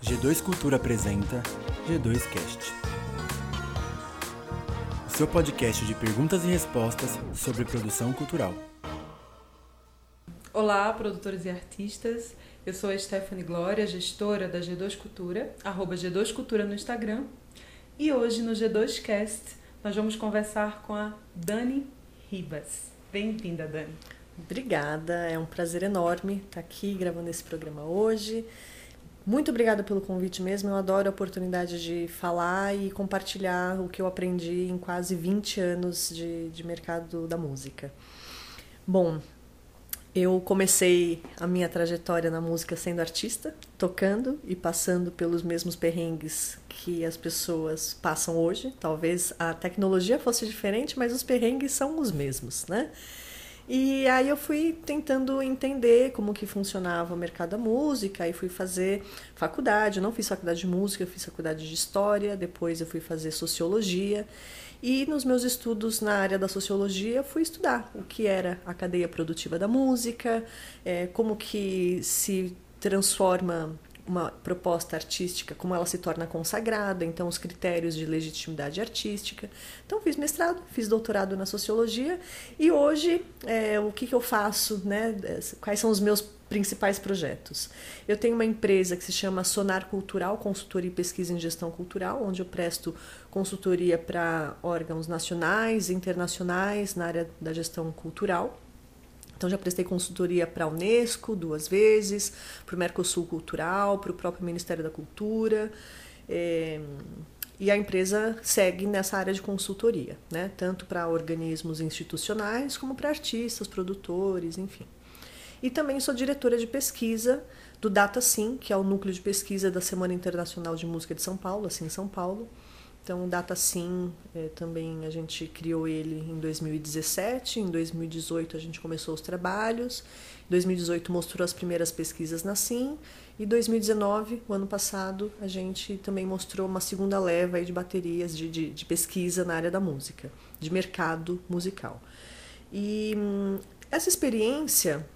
G2 Cultura apresenta G2Cast. O seu podcast de perguntas e respostas sobre produção cultural. Olá, produtores e artistas. Eu sou a Stephanie Glória, gestora da G2 Cultura, arroba G2 Cultura no Instagram. E hoje no G2Cast nós vamos conversar com a Dani Ribas. Bem-vinda, Dani. Obrigada, é um prazer enorme estar aqui gravando esse programa hoje. Muito obrigada pelo convite mesmo. Eu adoro a oportunidade de falar e compartilhar o que eu aprendi em quase 20 anos de, de mercado da música. Bom, eu comecei a minha trajetória na música sendo artista, tocando e passando pelos mesmos perrengues que as pessoas passam hoje. Talvez a tecnologia fosse diferente, mas os perrengues são os mesmos, né? E aí eu fui tentando entender como que funcionava o mercado da música, e fui fazer faculdade, eu não fiz faculdade de música, eu fiz faculdade de história, depois eu fui fazer sociologia. E nos meus estudos na área da sociologia, fui estudar o que era a cadeia produtiva da música, é, como que se transforma uma proposta artística, como ela se torna consagrada, então os critérios de legitimidade artística. Então fiz mestrado, fiz doutorado na sociologia e hoje é, o que, que eu faço, né? Quais são os meus principais projetos? Eu tenho uma empresa que se chama Sonar Cultural, consultoria e pesquisa em gestão cultural, onde eu presto consultoria para órgãos nacionais internacionais na área da gestão cultural. Então já prestei consultoria para a Unesco duas vezes, para o Mercosul Cultural, para o próprio Ministério da Cultura. É, e a empresa segue nessa área de consultoria, né? tanto para organismos institucionais como para artistas, produtores, enfim. E também sou diretora de pesquisa do DataSim, que é o núcleo de pesquisa da Semana Internacional de Música de São Paulo, assim em São Paulo. Então, o DataSim é, também a gente criou ele em 2017, em 2018 a gente começou os trabalhos, em 2018 mostrou as primeiras pesquisas na SIM, e 2019, o ano passado, a gente também mostrou uma segunda leva de baterias de, de, de pesquisa na área da música, de mercado musical. E hum, essa experiência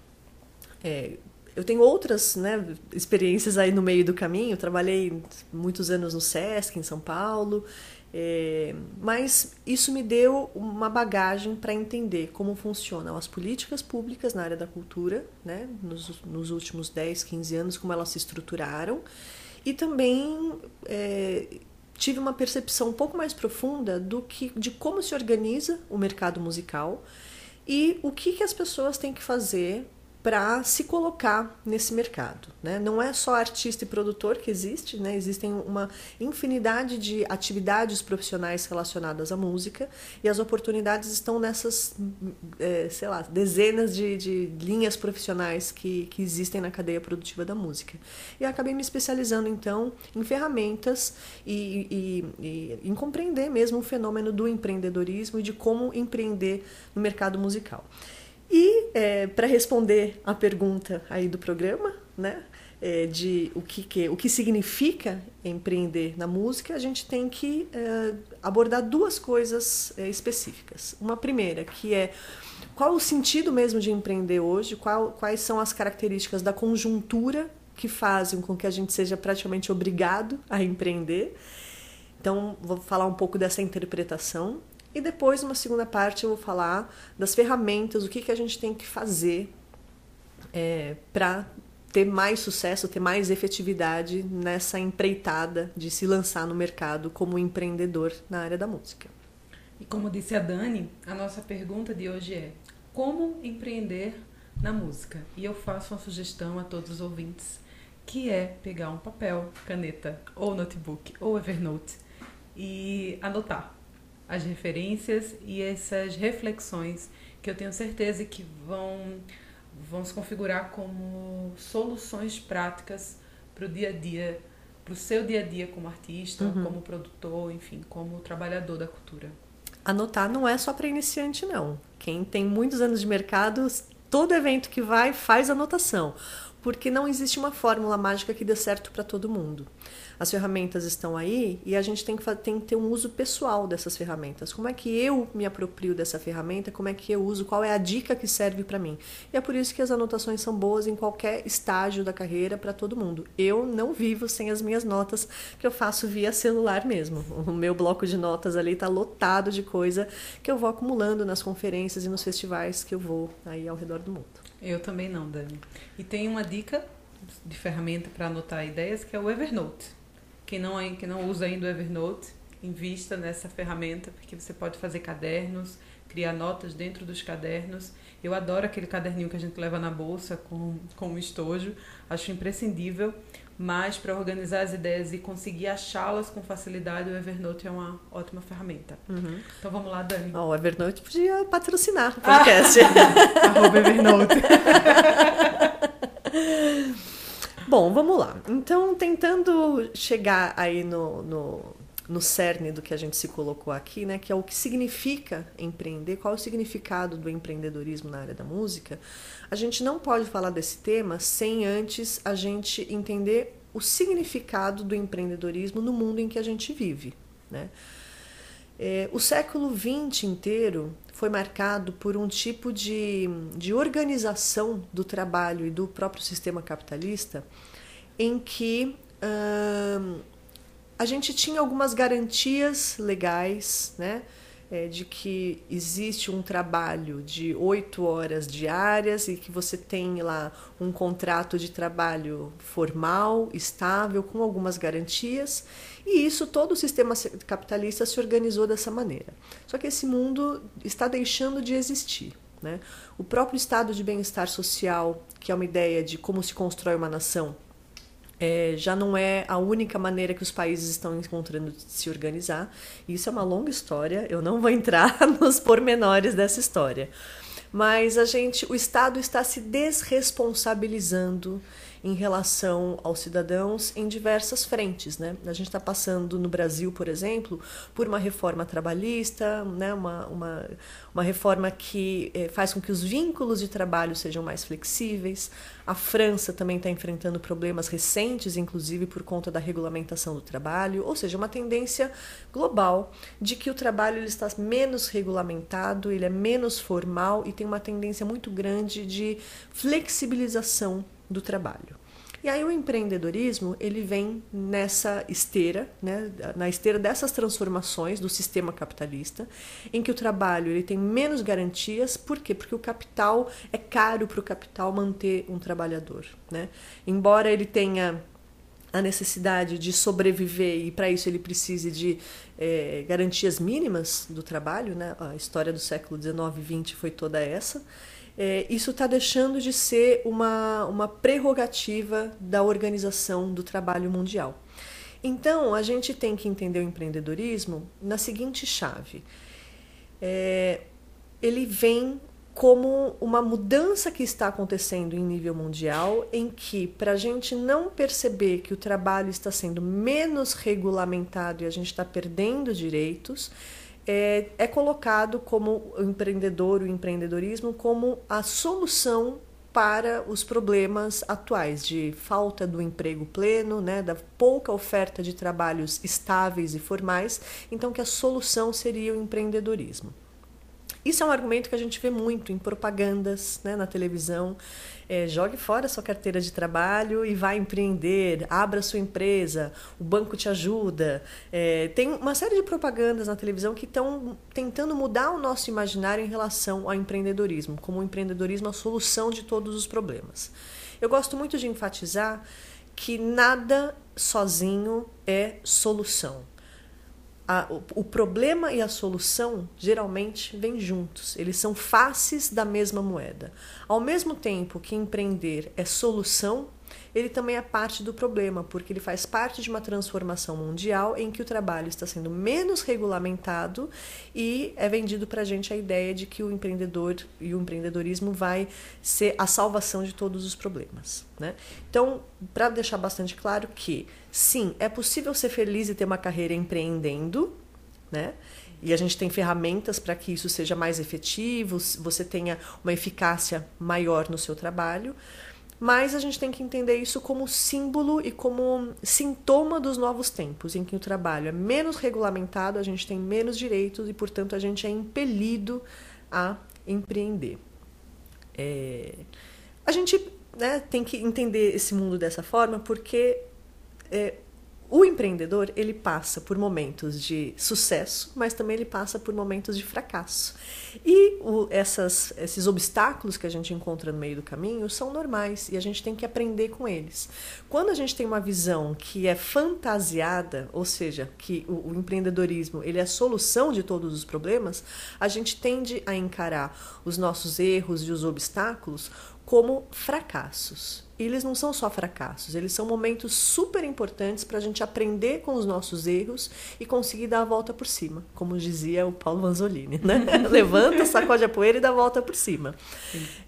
é, eu tenho outras né, experiências aí no meio do caminho. Eu trabalhei muitos anos no SESC, em São Paulo, é, mas isso me deu uma bagagem para entender como funcionam as políticas públicas na área da cultura, né, nos, nos últimos 10, 15 anos, como elas se estruturaram, e também é, tive uma percepção um pouco mais profunda do que, de como se organiza o mercado musical e o que, que as pessoas têm que fazer para se colocar nesse mercado. Né? Não é só artista e produtor que existe, né? existem uma infinidade de atividades profissionais relacionadas à música e as oportunidades estão nessas, é, sei lá, dezenas de, de linhas profissionais que, que existem na cadeia produtiva da música. E acabei me especializando então em ferramentas e, e, e em compreender mesmo o fenômeno do empreendedorismo e de como empreender no mercado musical. E é, para responder a pergunta aí do programa, né, é, de o que, que, o que significa empreender na música, a gente tem que é, abordar duas coisas é, específicas. Uma primeira, que é qual o sentido mesmo de empreender hoje, qual, quais são as características da conjuntura que fazem com que a gente seja praticamente obrigado a empreender. Então, vou falar um pouco dessa interpretação. E depois, numa segunda parte, eu vou falar das ferramentas, o que, que a gente tem que fazer é, para ter mais sucesso, ter mais efetividade nessa empreitada de se lançar no mercado como empreendedor na área da música. E como disse a Dani, a nossa pergunta de hoje é: como empreender na música? E eu faço uma sugestão a todos os ouvintes, que é pegar um papel, caneta, ou notebook, ou Evernote e anotar as referências e essas reflexões que eu tenho certeza que vão, vão se configurar como soluções práticas para o dia a dia, para o seu dia a dia como artista, uhum. como produtor, enfim, como trabalhador da cultura. Anotar não é só para iniciante, não. Quem tem muitos anos de mercado, todo evento que vai faz anotação. Porque não existe uma fórmula mágica que dê certo para todo mundo. As ferramentas estão aí e a gente tem que, tem que ter um uso pessoal dessas ferramentas. Como é que eu me aproprio dessa ferramenta? Como é que eu uso? Qual é a dica que serve para mim? E é por isso que as anotações são boas em qualquer estágio da carreira para todo mundo. Eu não vivo sem as minhas notas que eu faço via celular mesmo. O meu bloco de notas ali está lotado de coisa que eu vou acumulando nas conferências e nos festivais que eu vou aí ao redor do mundo. Eu também não, Dani. E tem uma dica de ferramenta para anotar ideias que é o Evernote. Quem não, quem não usa ainda o Evernote, invista nessa ferramenta, porque você pode fazer cadernos, criar notas dentro dos cadernos. Eu adoro aquele caderninho que a gente leva na bolsa com, com um estojo, acho imprescindível. Mas para organizar as ideias e conseguir achá-las com facilidade, o Evernote é uma ótima ferramenta. Uhum. Então vamos lá, Dani. Oh, o Evernote podia patrocinar o podcast. Arroba Evernote. Bom, vamos lá. Então, tentando chegar aí no, no, no cerne do que a gente se colocou aqui, né, que é o que significa empreender, qual é o significado do empreendedorismo na área da música, a gente não pode falar desse tema sem antes a gente entender o significado do empreendedorismo no mundo em que a gente vive. Né? É, o século XX inteiro foi marcado por um tipo de, de organização do trabalho e do próprio sistema capitalista em que hum, a gente tinha algumas garantias legais, né? É, de que existe um trabalho de oito horas diárias e que você tem lá um contrato de trabalho formal, estável, com algumas garantias, e isso todo o sistema capitalista se organizou dessa maneira. Só que esse mundo está deixando de existir. Né? O próprio estado de bem-estar social, que é uma ideia de como se constrói uma nação, é, já não é a única maneira que os países estão encontrando de se organizar. Isso é uma longa história, eu não vou entrar nos pormenores dessa história. Mas a gente, o Estado está se desresponsabilizando em relação aos cidadãos em diversas frentes. Né? A gente está passando no Brasil, por exemplo, por uma reforma trabalhista, né? uma, uma, uma reforma que eh, faz com que os vínculos de trabalho sejam mais flexíveis. A França também está enfrentando problemas recentes, inclusive por conta da regulamentação do trabalho, ou seja, uma tendência global de que o trabalho ele está menos regulamentado, ele é menos formal e tem uma tendência muito grande de flexibilização do trabalho. E aí o empreendedorismo ele vem nessa esteira, né, na esteira dessas transformações do sistema capitalista, em que o trabalho ele tem menos garantias, por quê? Porque o capital é caro para o capital manter um trabalhador, né? Embora ele tenha a necessidade de sobreviver e para isso ele precise de é, garantias mínimas do trabalho, né? A história do século XIX e XX foi toda essa é, isso está deixando de ser uma, uma prerrogativa da organização do trabalho mundial. Então, a gente tem que entender o empreendedorismo na seguinte chave: é, ele vem como uma mudança que está acontecendo em nível mundial, em que, para a gente não perceber que o trabalho está sendo menos regulamentado e a gente está perdendo direitos, é, é colocado como o empreendedor, o empreendedorismo, como a solução para os problemas atuais de falta do emprego pleno, né, da pouca oferta de trabalhos estáveis e formais, então que a solução seria o empreendedorismo. Isso é um argumento que a gente vê muito em propagandas né, na televisão. É, jogue fora sua carteira de trabalho e vá empreender, abra sua empresa, o banco te ajuda. É, tem uma série de propagandas na televisão que estão tentando mudar o nosso imaginário em relação ao empreendedorismo, como o empreendedorismo a solução de todos os problemas. Eu gosto muito de enfatizar que nada sozinho é solução a, o, o, problema e a solução geralmente vêm juntos, eles são faces da mesma moeda. Ao mesmo tempo que empreender é solução, ele também é parte do problema, porque ele faz parte de uma transformação mundial em que o trabalho está sendo menos regulamentado e é vendido para a gente a ideia de que o empreendedor e o empreendedorismo vai ser a salvação de todos os problemas. Né? Então, para deixar bastante claro que, sim, é possível ser feliz e ter uma carreira empreendendo, né? E a gente tem ferramentas para que isso seja mais efetivo, você tenha uma eficácia maior no seu trabalho. Mas a gente tem que entender isso como símbolo e como sintoma dos novos tempos, em que o trabalho é menos regulamentado, a gente tem menos direitos e, portanto, a gente é impelido a empreender. É... A gente né, tem que entender esse mundo dessa forma porque é, o empreendedor ele passa por momentos de sucesso, mas também ele passa por momentos de fracasso. E o, essas, esses obstáculos que a gente encontra no meio do caminho são normais e a gente tem que aprender com eles. Quando a gente tem uma visão que é fantasiada, ou seja, que o, o empreendedorismo ele é a solução de todos os problemas, a gente tende a encarar os nossos erros e os obstáculos como fracassos. E eles não são só fracassos, eles são momentos super importantes para a gente aprender com os nossos erros e conseguir dar a volta por cima, como dizia o Paulo Manzolini, né? Levanta, sacode a poeira e dá a volta por cima.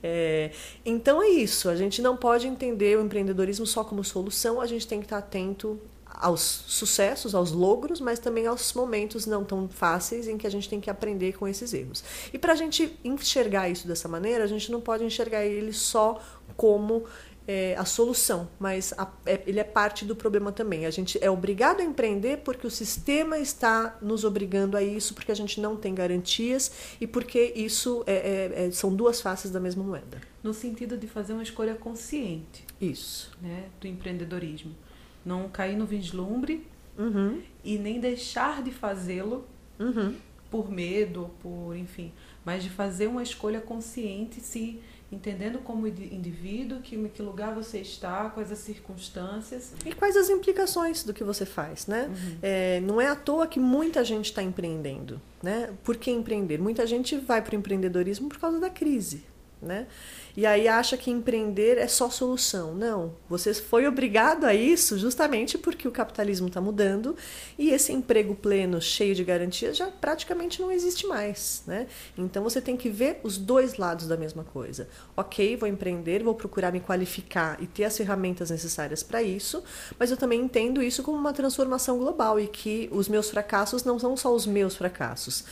É, então é isso, a gente não pode entender o empreendedorismo só como solução, a gente tem que estar atento aos sucessos, aos logros, mas também aos momentos não tão fáceis em que a gente tem que aprender com esses erros. E para a gente enxergar isso dessa maneira, a gente não pode enxergar ele só como é, a solução, mas a, é, ele é parte do problema também. A gente é obrigado a empreender porque o sistema está nos obrigando a isso, porque a gente não tem garantias e porque isso é, é, é são duas faces da mesma moeda. No sentido de fazer uma escolha consciente. Isso. Né, do empreendedorismo não cair no vislumbre uhum. e nem deixar de fazê-lo uhum. por medo, por enfim, mas de fazer uma escolha consciente, se entendendo como indivíduo, que, que lugar você está, quais as circunstâncias. E quais as implicações do que você faz, né? Uhum. É, não é à toa que muita gente está empreendendo, né? Por que empreender? Muita gente vai para o empreendedorismo por causa da crise, né? E aí acha que empreender é só solução. Não, você foi obrigado a isso justamente porque o capitalismo está mudando e esse emprego pleno, cheio de garantias, já praticamente não existe mais. Né? Então você tem que ver os dois lados da mesma coisa. Ok, vou empreender, vou procurar me qualificar e ter as ferramentas necessárias para isso, mas eu também entendo isso como uma transformação global e que os meus fracassos não são só os meus fracassos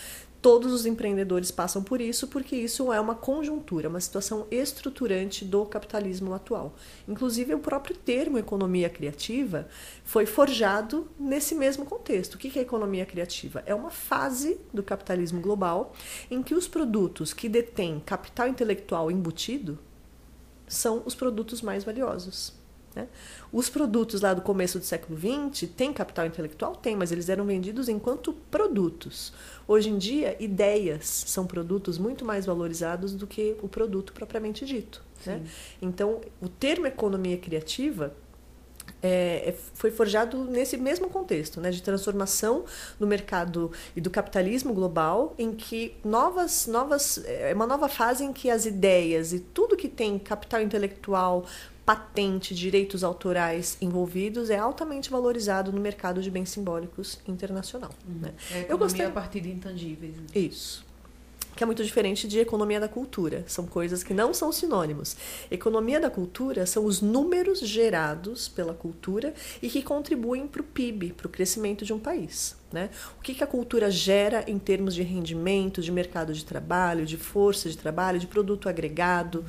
Todos os empreendedores passam por isso, porque isso é uma conjuntura, uma situação estruturante do capitalismo atual. Inclusive, o próprio termo economia criativa foi forjado nesse mesmo contexto. O que é economia criativa? É uma fase do capitalismo global em que os produtos que detêm capital intelectual embutido são os produtos mais valiosos. Né? Os produtos lá do começo do século XX têm capital intelectual? Tem, mas eles eram vendidos enquanto produtos. Hoje em dia, ideias são produtos muito mais valorizados do que o produto propriamente dito. Né? Então, o termo economia criativa é, é, foi forjado nesse mesmo contexto, né, de transformação no mercado e do capitalismo global, em que novas, novas, é uma nova fase em que as ideias e tudo que tem capital intelectual, patente, direitos autorais envolvidos é altamente valorizado no mercado de bens simbólicos internacional. Uhum. Né? É eu gostei a partir de intangíveis. Né? Isso. Que é muito diferente de economia da cultura. São coisas que não são sinônimos. Economia da cultura são os números gerados pela cultura e que contribuem para o PIB, para o crescimento de um país. Né? O que, que a cultura gera em termos de rendimento, de mercado de trabalho, de força de trabalho, de produto agregado.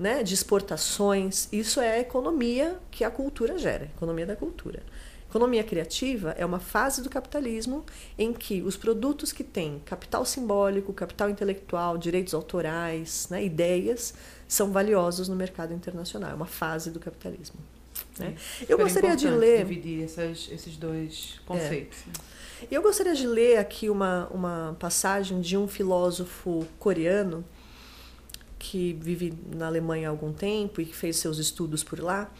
Né, de exportações. Isso é a economia que a cultura gera, economia da cultura. Economia criativa é uma fase do capitalismo em que os produtos que têm capital simbólico, capital intelectual, direitos autorais, né, ideias, são valiosos no mercado internacional. É uma fase do capitalismo. Né? Eu gostaria de ler. dividir essas, esses dois conceitos. É. Eu gostaria de ler aqui uma, uma passagem de um filósofo coreano que vive na Alemanha há algum tempo e que fez seus estudos por lá,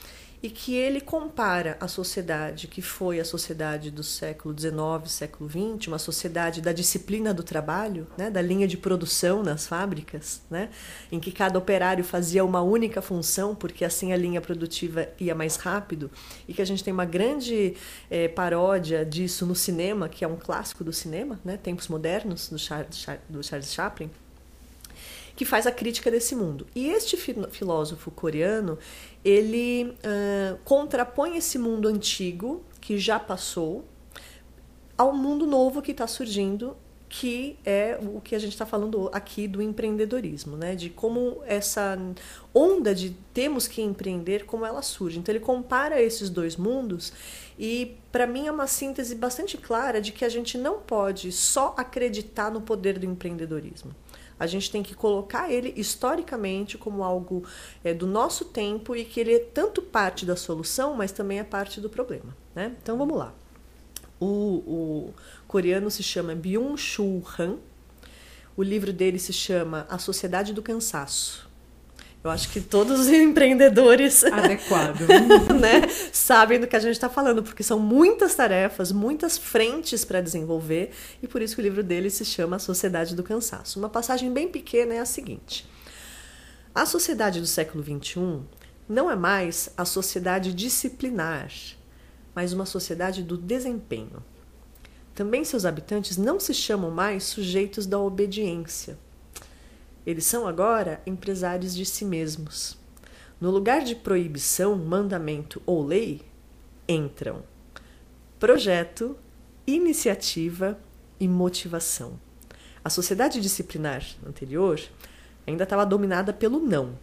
e que ele compara a sociedade que foi a sociedade do século XIX, século XX, uma sociedade da disciplina do trabalho, né, da linha de produção nas fábricas, né, em que cada operário fazia uma única função, porque assim a linha produtiva ia mais rápido, e que a gente tem uma grande é, paródia disso no cinema, que é um clássico do cinema, né, Tempos Modernos, do Charles, do Charles Chaplin que faz a crítica desse mundo. E este filósofo coreano, ele uh, contrapõe esse mundo antigo, que já passou, ao mundo novo que está surgindo que é o que a gente está falando aqui do empreendedorismo, né? De como essa onda de temos que empreender, como ela surge. Então ele compara esses dois mundos e para mim é uma síntese bastante clara de que a gente não pode só acreditar no poder do empreendedorismo. A gente tem que colocar ele historicamente como algo é, do nosso tempo e que ele é tanto parte da solução, mas também é parte do problema. Né? Então vamos lá. O, o coreano se chama Byung-Chul Han. O livro dele se chama A Sociedade do Cansaço. Eu acho que todos os empreendedores adequado, né, sabem do que a gente está falando, porque são muitas tarefas, muitas frentes para desenvolver, e por isso que o livro dele se chama A Sociedade do Cansaço. Uma passagem bem pequena é a seguinte: a sociedade do século XXI não é mais a sociedade disciplinar, mas uma sociedade do desempenho. Também seus habitantes não se chamam mais sujeitos da obediência. Eles são agora empresários de si mesmos. No lugar de proibição, mandamento ou lei, entram projeto, iniciativa e motivação. A sociedade disciplinar anterior ainda estava dominada pelo não.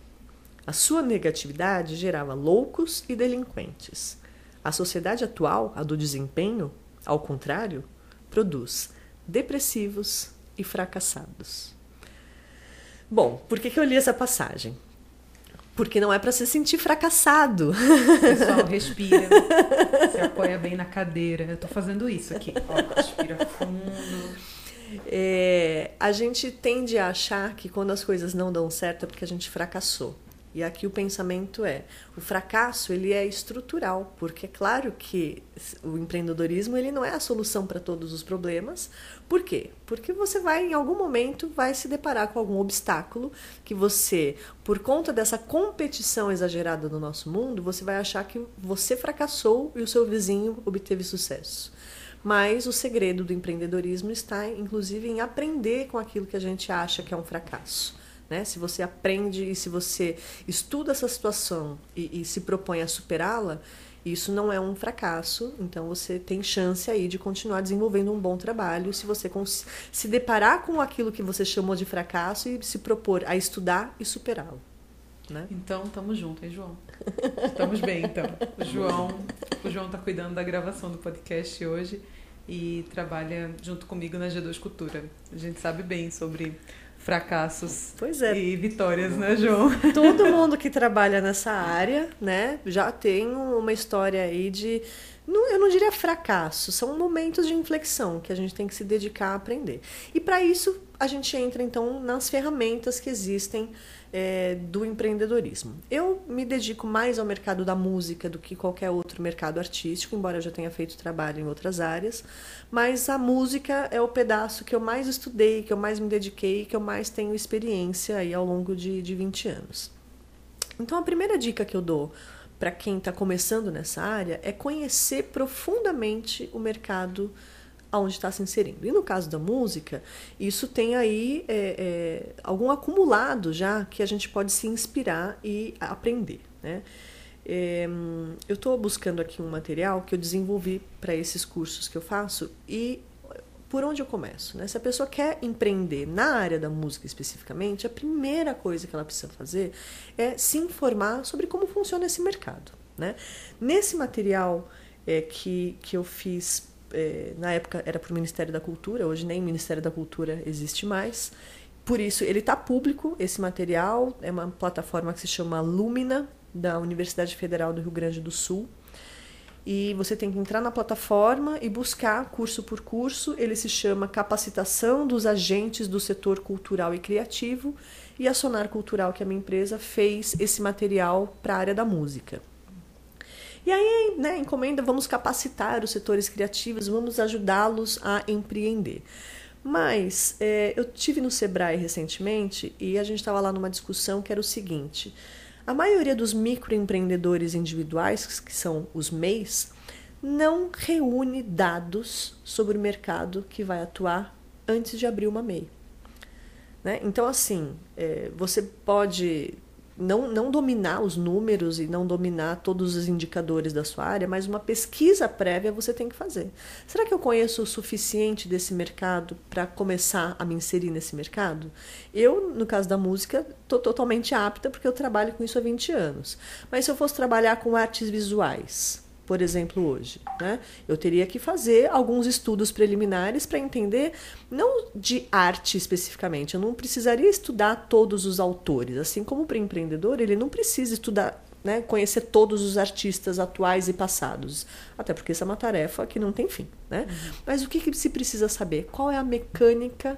A sua negatividade gerava loucos e delinquentes. A sociedade atual, a do desempenho, ao contrário, produz depressivos e fracassados. Bom, por que, que eu li essa passagem? Porque não é para se sentir fracassado. Pessoal, respira. Se apoia bem na cadeira. Eu tô fazendo isso aqui. Ó, respira fundo. É, a gente tende a achar que quando as coisas não dão certo é porque a gente fracassou. E aqui o pensamento é, o fracasso ele é estrutural, porque é claro que o empreendedorismo ele não é a solução para todos os problemas. Por quê? Porque você vai em algum momento vai se deparar com algum obstáculo que você, por conta dessa competição exagerada no nosso mundo, você vai achar que você fracassou e o seu vizinho obteve sucesso. Mas o segredo do empreendedorismo está, inclusive, em aprender com aquilo que a gente acha que é um fracasso. Né? Se você aprende e se você estuda essa situação e, e se propõe a superá-la, isso não é um fracasso, então você tem chance aí de continuar desenvolvendo um bom trabalho se você se deparar com aquilo que você chamou de fracasso e se propor a estudar e superá-lo. Né? Então, estamos juntos, hein, João? Estamos bem, então. O João o João está cuidando da gravação do podcast hoje e trabalha junto comigo na G2 Cultura. A gente sabe bem sobre fracassos pois é. e vitórias, né, João? Todo mundo que trabalha nessa área, né, já tem uma história aí de eu não diria fracasso, são momentos de inflexão que a gente tem que se dedicar a aprender. E para isso a gente entra então nas ferramentas que existem é, do empreendedorismo. Eu me dedico mais ao mercado da música do que qualquer outro mercado artístico, embora eu já tenha feito trabalho em outras áreas, mas a música é o pedaço que eu mais estudei, que eu mais me dediquei, que eu mais tenho experiência aí ao longo de, de 20 anos. Então a primeira dica que eu dou para quem está começando nessa área é conhecer profundamente o mercado aonde está se inserindo. E no caso da música, isso tem aí é, é, algum acumulado já que a gente pode se inspirar e aprender. Né? É, eu estou buscando aqui um material que eu desenvolvi para esses cursos que eu faço e por onde eu começo? Né? Se a pessoa quer empreender na área da música especificamente, a primeira coisa que ela precisa fazer é se informar sobre como funciona esse mercado. Né? Nesse material é, que, que eu fiz é, na época era para o Ministério da Cultura, hoje nem o Ministério da Cultura existe mais. Por isso, ele está público, esse material, é uma plataforma que se chama Lumina, da Universidade Federal do Rio Grande do Sul. E você tem que entrar na plataforma e buscar curso por curso. Ele se chama Capacitação dos Agentes do Setor Cultural e Criativo. E a Sonar Cultural, que é a minha empresa, fez esse material para a área da música. E aí, né, encomenda, vamos capacitar os setores criativos, vamos ajudá-los a empreender. Mas é, eu tive no Sebrae recentemente e a gente estava lá numa discussão que era o seguinte: a maioria dos microempreendedores individuais, que são os MEIs, não reúne dados sobre o mercado que vai atuar antes de abrir uma MEI. Né? Então, assim, é, você pode não, não dominar os números e não dominar todos os indicadores da sua área, mas uma pesquisa prévia você tem que fazer. Será que eu conheço o suficiente desse mercado para começar a me inserir nesse mercado? Eu, no caso da música, estou totalmente apta porque eu trabalho com isso há 20 anos. Mas se eu fosse trabalhar com artes visuais, por exemplo, hoje. Né? Eu teria que fazer alguns estudos preliminares para entender, não de arte especificamente, eu não precisaria estudar todos os autores. Assim como para empreendedor, ele não precisa estudar, né, conhecer todos os artistas atuais e passados. Até porque essa é uma tarefa que não tem fim. Né? Uhum. Mas o que, que se precisa saber? Qual é a mecânica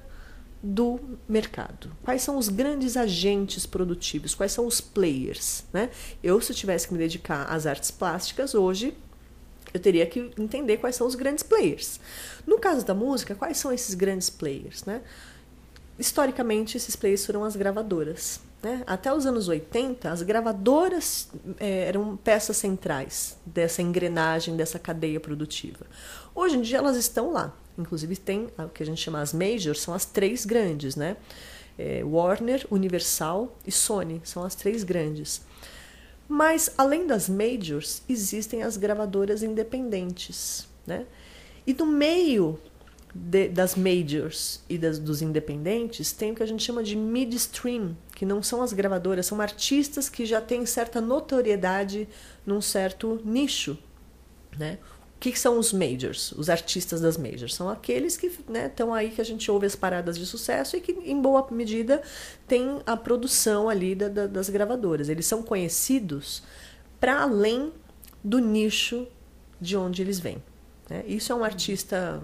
do mercado. Quais são os grandes agentes produtivos? Quais são os players? Né? Eu, se eu tivesse que me dedicar às artes plásticas, hoje eu teria que entender quais são os grandes players. No caso da música, quais são esses grandes players? Né? Historicamente, esses players foram as gravadoras. Né? Até os anos 80, as gravadoras é, eram peças centrais dessa engrenagem, dessa cadeia produtiva. Hoje em dia, elas estão lá. Inclusive tem o que a gente chama as majors, são as três grandes, né? É, Warner, Universal e Sony são as três grandes. Mas além das majors, existem as gravadoras independentes, né? E no meio de, das majors e das, dos independentes tem o que a gente chama de midstream, que não são as gravadoras, são artistas que já têm certa notoriedade num certo nicho, né? O que, que, são os majors, os artistas das majors? São aqueles que estão né, aí que a gente ouve as paradas de sucesso e que, em boa medida, tem a produção ali da, da, das gravadoras. Eles são conhecidos para além do nicho de onde eles vêm. Né? Isso é um artista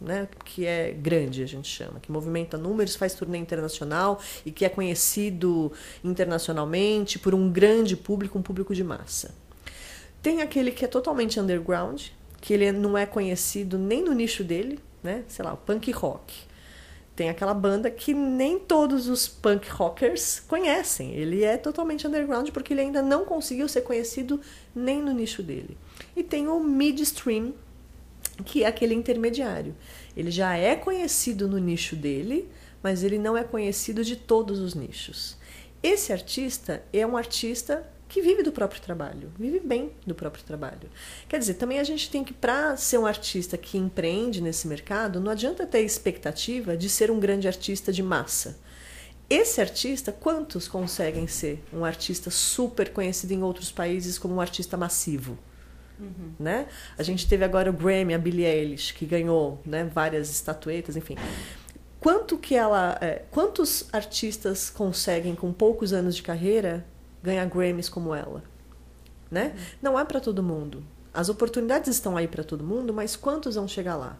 né, que é grande, a gente chama, que movimenta números, faz turnê internacional e que é conhecido internacionalmente por um grande público, um público de massa. Tem aquele que é totalmente underground, que ele não é conhecido nem no nicho dele, né? Sei lá, o punk rock. Tem aquela banda que nem todos os punk rockers conhecem. Ele é totalmente underground porque ele ainda não conseguiu ser conhecido nem no nicho dele. E tem o midstream, que é aquele intermediário. Ele já é conhecido no nicho dele, mas ele não é conhecido de todos os nichos. Esse artista é um artista que vive do próprio trabalho, vive bem do próprio trabalho. Quer dizer, também a gente tem que, para ser um artista que empreende nesse mercado, não adianta ter expectativa de ser um grande artista de massa. Esse artista, quantos conseguem ser um artista super conhecido em outros países como um artista massivo? Uhum. Né? A gente teve agora o Grammy, a Billie Eilish, que ganhou né, várias estatuetas, enfim. Quanto que ela, é, quantos artistas conseguem com poucos anos de carreira ganhar Grammys como ela, né? Uhum. Não é para todo mundo. As oportunidades estão aí para todo mundo, mas quantos vão chegar lá?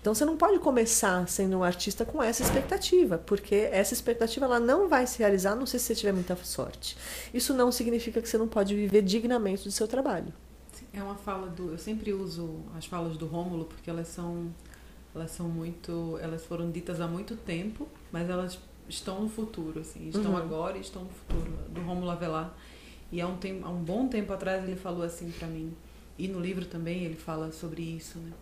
Então você não pode começar sendo um artista com essa expectativa, porque essa expectativa ela não vai se realizar, não sei se você tiver muita sorte. Isso não significa que você não pode viver dignamente do seu trabalho. É uma fala do, eu sempre uso as falas do Rômulo porque elas são elas são muito, elas foram ditas há muito tempo, mas elas estão no futuro, assim, estão uhum. agora e estão no futuro, do Romulo Avelar. E há um, tempo, há um bom tempo atrás ele falou assim para mim, e no livro também ele fala sobre isso, né?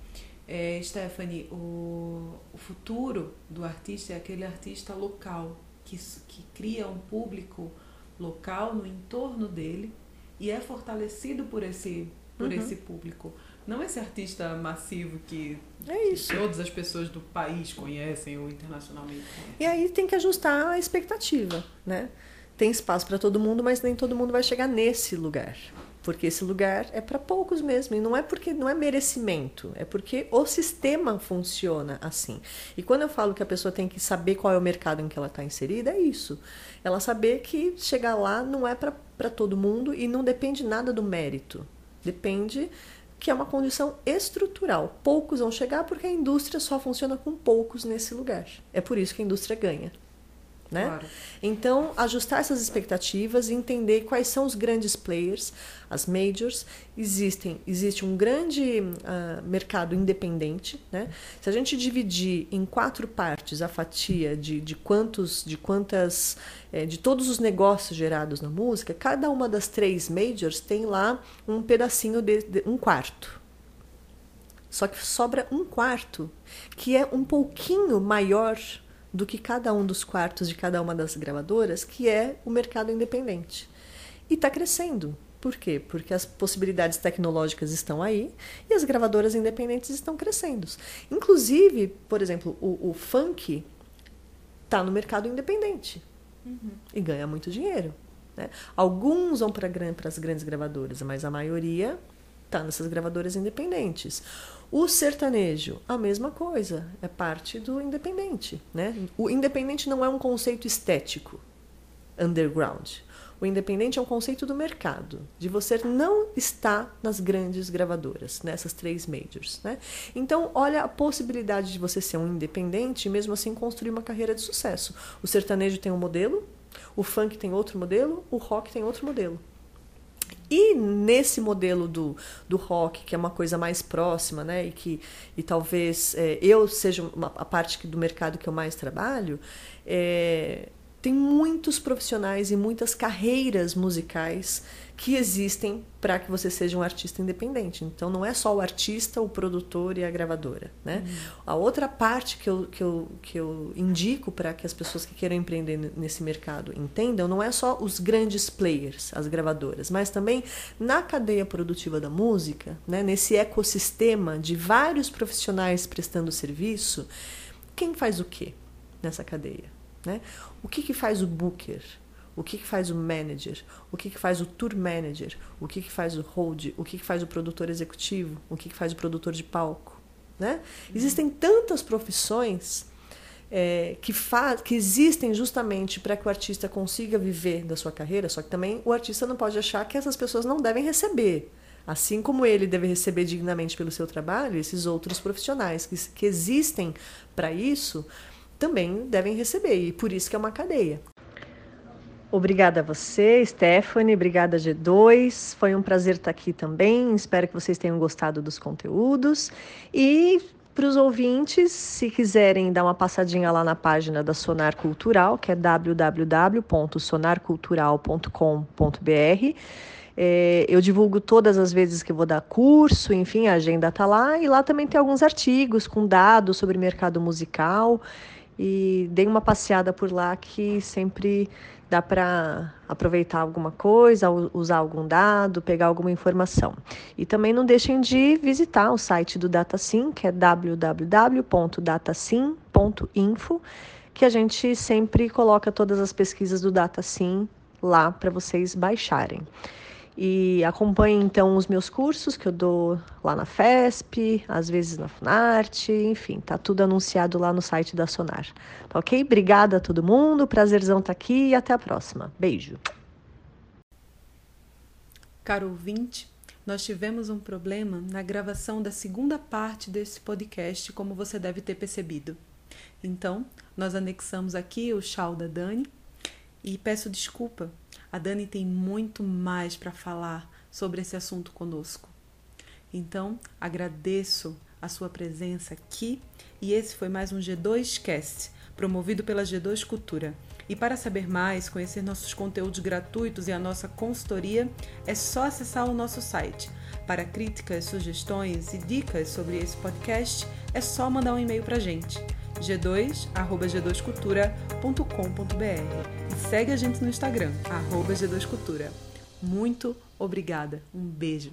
É, Stephanie, o, o futuro do artista é aquele artista local, que, que cria um público local no entorno dele e é fortalecido por esse, por uhum. esse público. Não esse artista massivo que é todas as pessoas do país conhecem ou internacionalmente. Conhecem. E aí tem que ajustar a expectativa, né? Tem espaço para todo mundo, mas nem todo mundo vai chegar nesse lugar. Porque esse lugar é para poucos mesmo. E não é porque não é merecimento, é porque o sistema funciona assim. E quando eu falo que a pessoa tem que saber qual é o mercado em que ela está inserida, é isso. Ela saber que chegar lá não é para todo mundo e não depende nada do mérito. Depende que é uma condição estrutural. Poucos vão chegar porque a indústria só funciona com poucos nesse lugar. É por isso que a indústria ganha. Né? Claro. Então, ajustar essas expectativas e entender quais são os grandes players, as majors. Existem, existe um grande uh, mercado independente. Né? Se a gente dividir em quatro partes a fatia de, de quantos, de quantas, é, de todos os negócios gerados na música, cada uma das três majors tem lá um pedacinho de, de um quarto. Só que sobra um quarto que é um pouquinho maior do que cada um dos quartos de cada uma das gravadoras, que é o mercado independente. E está crescendo. Por quê? Porque as possibilidades tecnológicas estão aí e as gravadoras independentes estão crescendo. Inclusive, por exemplo, o, o funk está no mercado independente uhum. e ganha muito dinheiro. Né? Alguns vão para as grandes gravadoras, mas a maioria está nessas gravadoras independentes. O sertanejo, a mesma coisa, é parte do independente. Né? O independente não é um conceito estético, underground. O independente é um conceito do mercado, de você não estar nas grandes gravadoras, nessas três majors. Né? Então, olha a possibilidade de você ser um independente e mesmo assim construir uma carreira de sucesso. O sertanejo tem um modelo, o funk tem outro modelo, o rock tem outro modelo. E nesse modelo do, do rock, que é uma coisa mais próxima, né, e que e talvez é, eu seja uma, a parte do mercado que eu mais trabalho, é, tem muitos profissionais e muitas carreiras musicais que existem para que você seja um artista independente. Então não é só o artista, o produtor e a gravadora. Né? Uhum. A outra parte que eu, que eu, que eu indico para que as pessoas que queiram empreender nesse mercado entendam não é só os grandes players, as gravadoras, mas também na cadeia produtiva da música, né? nesse ecossistema de vários profissionais prestando serviço, quem faz o quê nessa cadeia? Né? O que, que faz o booker? O que, que faz o manager? O que, que faz o tour manager? O que, que faz o hold? O que, que faz o produtor executivo? O que, que faz o produtor de palco? Né? Uhum. Existem tantas profissões é, que, que existem justamente para que o artista consiga viver da sua carreira, só que também o artista não pode achar que essas pessoas não devem receber. Assim como ele deve receber dignamente pelo seu trabalho, esses outros profissionais que, que existem para isso também devem receber, e por isso que é uma cadeia. Obrigada a você, Stephanie, obrigada G2. Foi um prazer estar aqui também. Espero que vocês tenham gostado dos conteúdos. E para os ouvintes, se quiserem dar uma passadinha lá na página da Sonar Cultural, que é www.sonarcultural.com.br. É, eu divulgo todas as vezes que vou dar curso, enfim, a agenda está lá. E lá também tem alguns artigos com dados sobre mercado musical e dei uma passeada por lá que sempre dá para aproveitar alguma coisa, usar algum dado, pegar alguma informação. E também não deixem de visitar o site do DataSim, que é www.datasim.info, que a gente sempre coloca todas as pesquisas do DataSim lá para vocês baixarem. E acompanhe então os meus cursos que eu dou lá na FESP, às vezes na Funarte, enfim, tá tudo anunciado lá no site da Sonar. Tá ok? Obrigada a todo mundo, prazerzão estar tá aqui e até a próxima. Beijo. Caro ouvinte, nós tivemos um problema na gravação da segunda parte desse podcast, como você deve ter percebido. Então, nós anexamos aqui o chau da Dani e peço desculpa a Dani tem muito mais para falar sobre esse assunto conosco. Então, agradeço a sua presença aqui e esse foi mais um G2 Cast, promovido pela G2 Cultura. E para saber mais, conhecer nossos conteúdos gratuitos e a nossa consultoria, é só acessar o nosso site. Para críticas, sugestões e dicas sobre esse podcast, é só mandar um e-mail para a gente g2@g2cultura.com.br e segue a gente no Instagram @g2cultura. Muito obrigada. Um beijo.